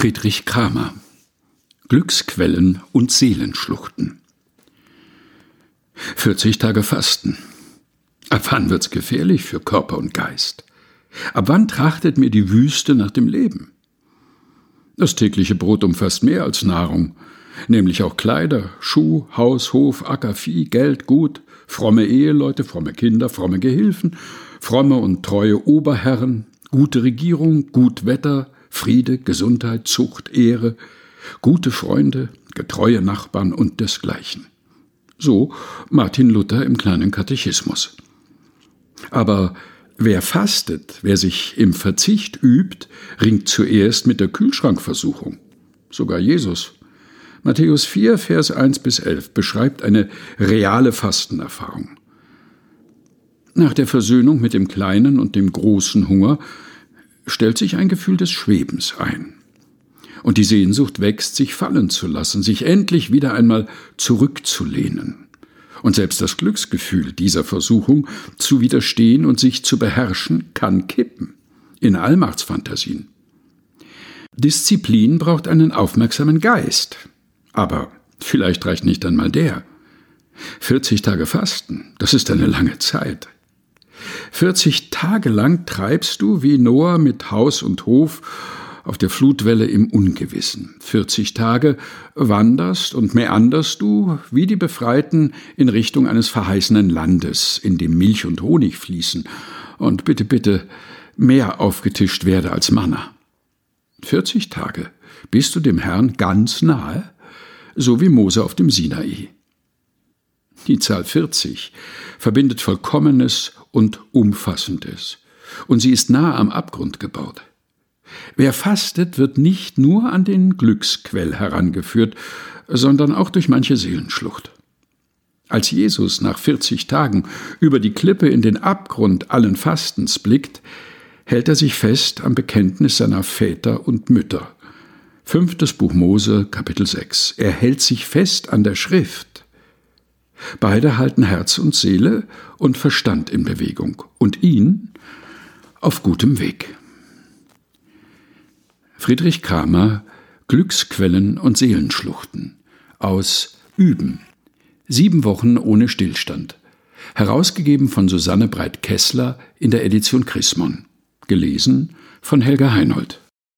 Friedrich Kramer Glücksquellen und Seelenschluchten 40 Tage Fasten. Ab wann wird's gefährlich für Körper und Geist? Ab wann trachtet mir die Wüste nach dem Leben? Das tägliche Brot umfasst mehr als Nahrung, nämlich auch Kleider, Schuh, Haus, Hof, Acker, Vieh, Geld, Gut, fromme Eheleute, fromme Kinder, fromme Gehilfen, fromme und treue Oberherren, gute Regierung, gut Wetter, Friede, Gesundheit, Zucht, Ehre, gute Freunde, getreue Nachbarn und desgleichen. So Martin Luther im kleinen Katechismus. Aber wer fastet, wer sich im Verzicht übt, ringt zuerst mit der Kühlschrankversuchung. Sogar Jesus. Matthäus 4, Vers 1 bis 11 beschreibt eine reale Fastenerfahrung. Nach der Versöhnung mit dem kleinen und dem großen Hunger stellt sich ein Gefühl des Schwebens ein. Und die Sehnsucht wächst, sich fallen zu lassen, sich endlich wieder einmal zurückzulehnen. Und selbst das Glücksgefühl dieser Versuchung zu widerstehen und sich zu beherrschen kann kippen. In Allmachtsfantasien. Disziplin braucht einen aufmerksamen Geist. Aber vielleicht reicht nicht einmal der. 40 Tage Fasten, das ist eine lange Zeit. 40 Tage lang treibst du wie Noah mit Haus und Hof auf der Flutwelle im Ungewissen. 40 Tage wanderst und meanderst du wie die Befreiten in Richtung eines verheißenen Landes, in dem Milch und Honig fließen und bitte, bitte mehr aufgetischt werde als Manna. 40 Tage bist du dem Herrn ganz nahe, so wie Mose auf dem Sinai. Die Zahl 40 verbindet Vollkommenes und Umfassendes, und sie ist nahe am Abgrund gebaut. Wer fastet, wird nicht nur an den Glücksquell herangeführt, sondern auch durch manche Seelenschlucht. Als Jesus nach 40 Tagen über die Klippe in den Abgrund allen Fastens blickt, hält er sich fest am Bekenntnis seiner Väter und Mütter. Fünftes Buch Mose, Kapitel 6. Er hält sich fest an der Schrift. Beide halten Herz und Seele und Verstand in Bewegung und ihn auf gutem Weg. Friedrich Kramer Glücksquellen und Seelenschluchten aus Üben. Sieben Wochen ohne Stillstand. Herausgegeben von Susanne Breit-Kessler in der Edition Chrismon. Gelesen von Helga Heinold.